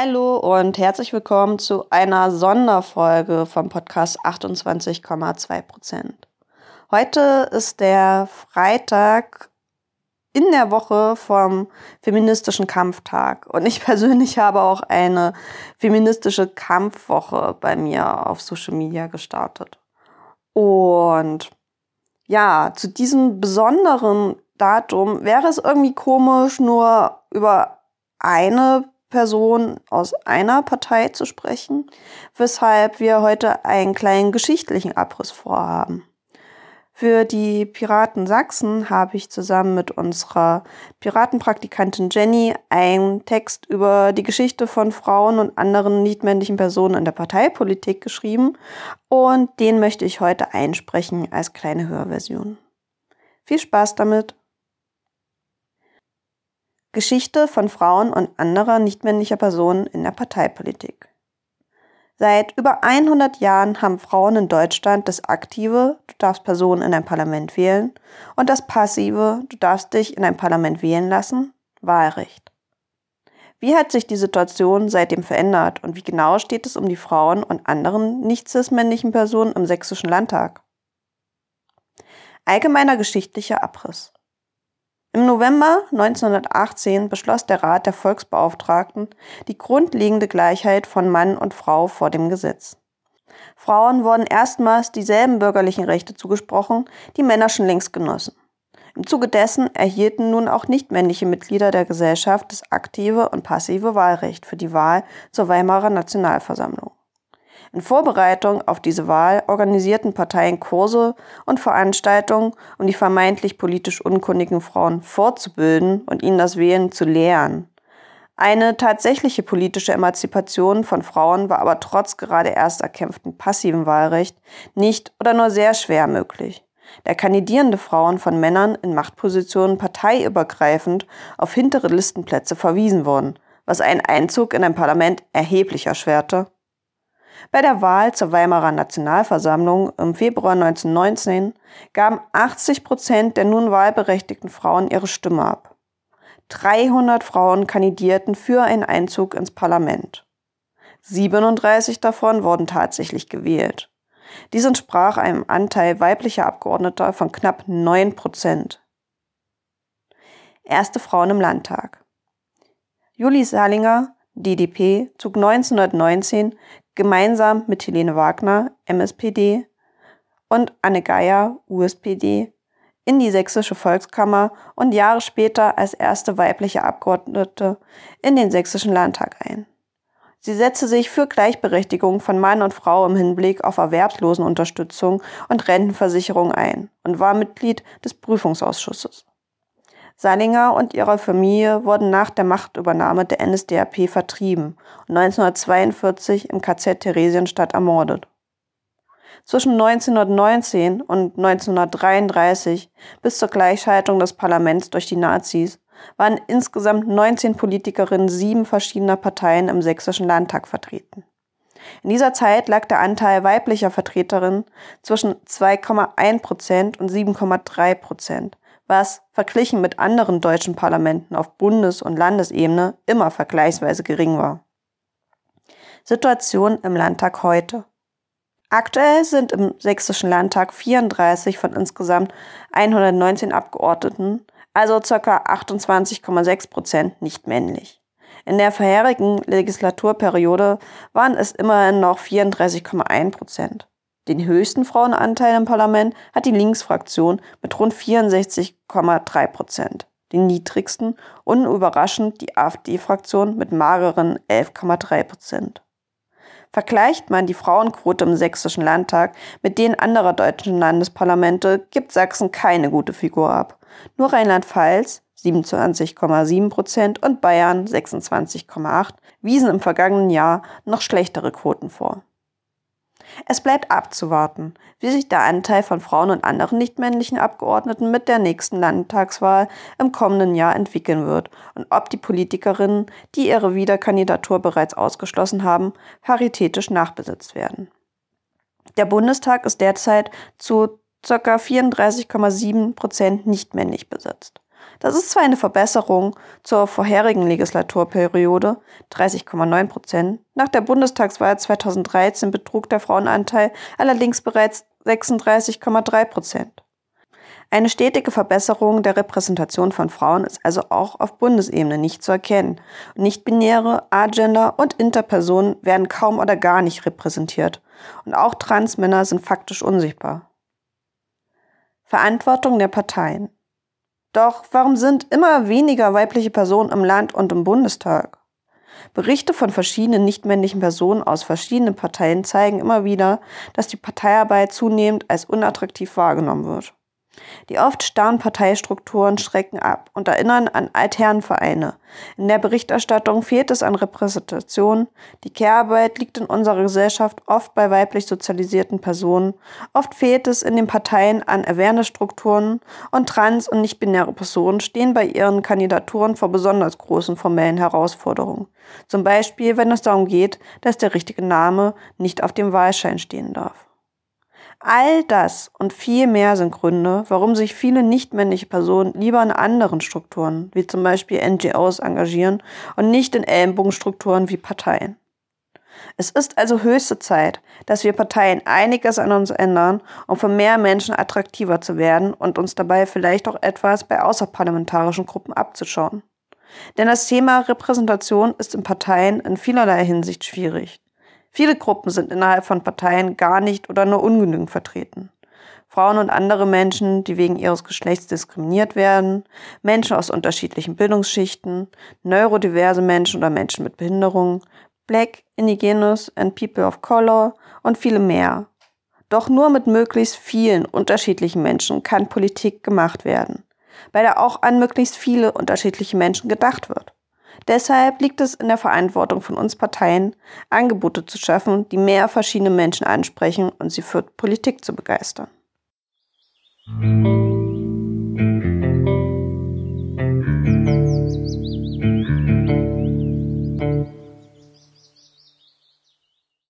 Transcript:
Hallo und herzlich willkommen zu einer Sonderfolge vom Podcast 28,2 Prozent. Heute ist der Freitag in der Woche vom feministischen Kampftag und ich persönlich habe auch eine feministische Kampfwoche bei mir auf Social Media gestartet. Und ja, zu diesem besonderen Datum wäre es irgendwie komisch, nur über eine Person aus einer Partei zu sprechen, weshalb wir heute einen kleinen geschichtlichen Abriss vorhaben. Für die Piraten Sachsen habe ich zusammen mit unserer Piratenpraktikantin Jenny einen Text über die Geschichte von Frauen und anderen nichtmännlichen Personen in der Parteipolitik geschrieben und den möchte ich heute einsprechen als kleine Hörversion. Viel Spaß damit! Geschichte von Frauen und anderer nichtmännlicher Personen in der Parteipolitik. Seit über 100 Jahren haben Frauen in Deutschland das aktive, du darfst Personen in ein Parlament wählen, und das passive, du darfst dich in ein Parlament wählen lassen, Wahlrecht. Wie hat sich die Situation seitdem verändert und wie genau steht es um die Frauen und anderen nicht cis-männlichen Personen im sächsischen Landtag? Allgemeiner geschichtlicher Abriss. Im November 1918 beschloss der Rat der Volksbeauftragten die grundlegende Gleichheit von Mann und Frau vor dem Gesetz. Frauen wurden erstmals dieselben bürgerlichen Rechte zugesprochen, die Männer schon längst genossen. Im Zuge dessen erhielten nun auch nichtmännliche Mitglieder der Gesellschaft das aktive und passive Wahlrecht für die Wahl zur Weimarer Nationalversammlung. In Vorbereitung auf diese Wahl organisierten Parteien Kurse und Veranstaltungen, um die vermeintlich politisch unkundigen Frauen fortzubilden und ihnen das Wählen zu lehren. Eine tatsächliche politische Emanzipation von Frauen war aber trotz gerade erst erkämpften passiven Wahlrecht nicht oder nur sehr schwer möglich. Da kandidierende Frauen von Männern in Machtpositionen parteiübergreifend auf hintere Listenplätze verwiesen wurden, was einen Einzug in ein Parlament erheblich erschwerte bei der Wahl zur Weimarer Nationalversammlung im Februar 1919 gaben 80 Prozent der nun wahlberechtigten Frauen ihre Stimme ab. 300 Frauen kandidierten für einen Einzug ins Parlament. 37 davon wurden tatsächlich gewählt. Dies entsprach einem Anteil weiblicher Abgeordneter von knapp 9 Prozent. Erste Frauen im Landtag. Julie Salinger, DDP, zog 1919 gemeinsam mit Helene Wagner, MSPD, und Anne Geier, USPD, in die Sächsische Volkskammer und Jahre später als erste weibliche Abgeordnete in den Sächsischen Landtag ein. Sie setzte sich für Gleichberechtigung von Mann und Frau im Hinblick auf Erwerbslosenunterstützung und Rentenversicherung ein und war Mitglied des Prüfungsausschusses. Salinger und ihre Familie wurden nach der Machtübernahme der NSDAP vertrieben und 1942 im KZ Theresienstadt ermordet. Zwischen 1919 und 1933 bis zur Gleichschaltung des Parlaments durch die Nazis waren insgesamt 19 Politikerinnen sieben verschiedener Parteien im sächsischen Landtag vertreten. In dieser Zeit lag der Anteil weiblicher Vertreterinnen zwischen 2,1 Prozent und 7,3 Prozent, was verglichen mit anderen deutschen Parlamenten auf Bundes- und Landesebene immer vergleichsweise gering war. Situation im Landtag heute. Aktuell sind im Sächsischen Landtag 34 von insgesamt 119 Abgeordneten, also ca. 28,6 Prozent, nicht männlich. In der vorherigen Legislaturperiode waren es immerhin noch 34,1 Prozent. Den höchsten Frauenanteil im Parlament hat die Linksfraktion mit rund 64,3 Prozent. Den niedrigsten, unüberraschend, die AfD-Fraktion mit mageren 11,3 Prozent. Vergleicht man die Frauenquote im sächsischen Landtag mit denen anderer deutschen Landesparlamente, gibt Sachsen keine gute Figur ab. Nur Rheinland-Pfalz 27,7 Prozent und Bayern 26,8 wiesen im vergangenen Jahr noch schlechtere Quoten vor. Es bleibt abzuwarten, wie sich der Anteil von Frauen und anderen nichtmännlichen Abgeordneten mit der nächsten Landtagswahl im kommenden Jahr entwickeln wird und ob die Politikerinnen, die ihre Wiederkandidatur bereits ausgeschlossen haben, paritätisch nachbesetzt werden. Der Bundestag ist derzeit zu ca. 34,7 Prozent nichtmännlich besetzt. Das ist zwar eine Verbesserung zur vorherigen Legislaturperiode 30,9 Prozent. Nach der Bundestagswahl 2013 betrug der Frauenanteil allerdings bereits 36,3 Prozent. Eine stetige Verbesserung der Repräsentation von Frauen ist also auch auf Bundesebene nicht zu erkennen. Nicht-binäre, Agender und Interpersonen werden kaum oder gar nicht repräsentiert. Und auch Transmänner sind faktisch unsichtbar. Verantwortung der Parteien. Doch warum sind immer weniger weibliche Personen im Land und im Bundestag? Berichte von verschiedenen nichtmännlichen Personen aus verschiedenen Parteien zeigen immer wieder, dass die Parteiarbeit zunehmend als unattraktiv wahrgenommen wird. Die oft starren Parteistrukturen schrecken ab und erinnern an Altherrenvereine. In der Berichterstattung fehlt es an Repräsentation. Die Kehrarbeit liegt in unserer Gesellschaft oft bei weiblich sozialisierten Personen. Oft fehlt es in den Parteien an Awareness-Strukturen und trans- und nicht-binäre Personen stehen bei ihren Kandidaturen vor besonders großen formellen Herausforderungen. Zum Beispiel, wenn es darum geht, dass der richtige Name nicht auf dem Wahlschein stehen darf. All das und viel mehr sind Gründe, warum sich viele nichtmännliche Personen lieber in anderen Strukturen, wie zum Beispiel NGOs, engagieren und nicht in Ellenbogenstrukturen wie Parteien. Es ist also höchste Zeit, dass wir Parteien einiges an uns ändern, um für mehr Menschen attraktiver zu werden und uns dabei vielleicht auch etwas bei außerparlamentarischen Gruppen abzuschauen. Denn das Thema Repräsentation ist in Parteien in vielerlei Hinsicht schwierig. Viele Gruppen sind innerhalb von Parteien gar nicht oder nur ungenügend vertreten. Frauen und andere Menschen, die wegen ihres Geschlechts diskriminiert werden, Menschen aus unterschiedlichen Bildungsschichten, neurodiverse Menschen oder Menschen mit Behinderung, Black, Indigenous and People of Color und viele mehr. Doch nur mit möglichst vielen unterschiedlichen Menschen kann Politik gemacht werden, bei der auch an möglichst viele unterschiedliche Menschen gedacht wird. Deshalb liegt es in der Verantwortung von uns Parteien, Angebote zu schaffen, die mehr verschiedene Menschen ansprechen und sie für Politik zu begeistern.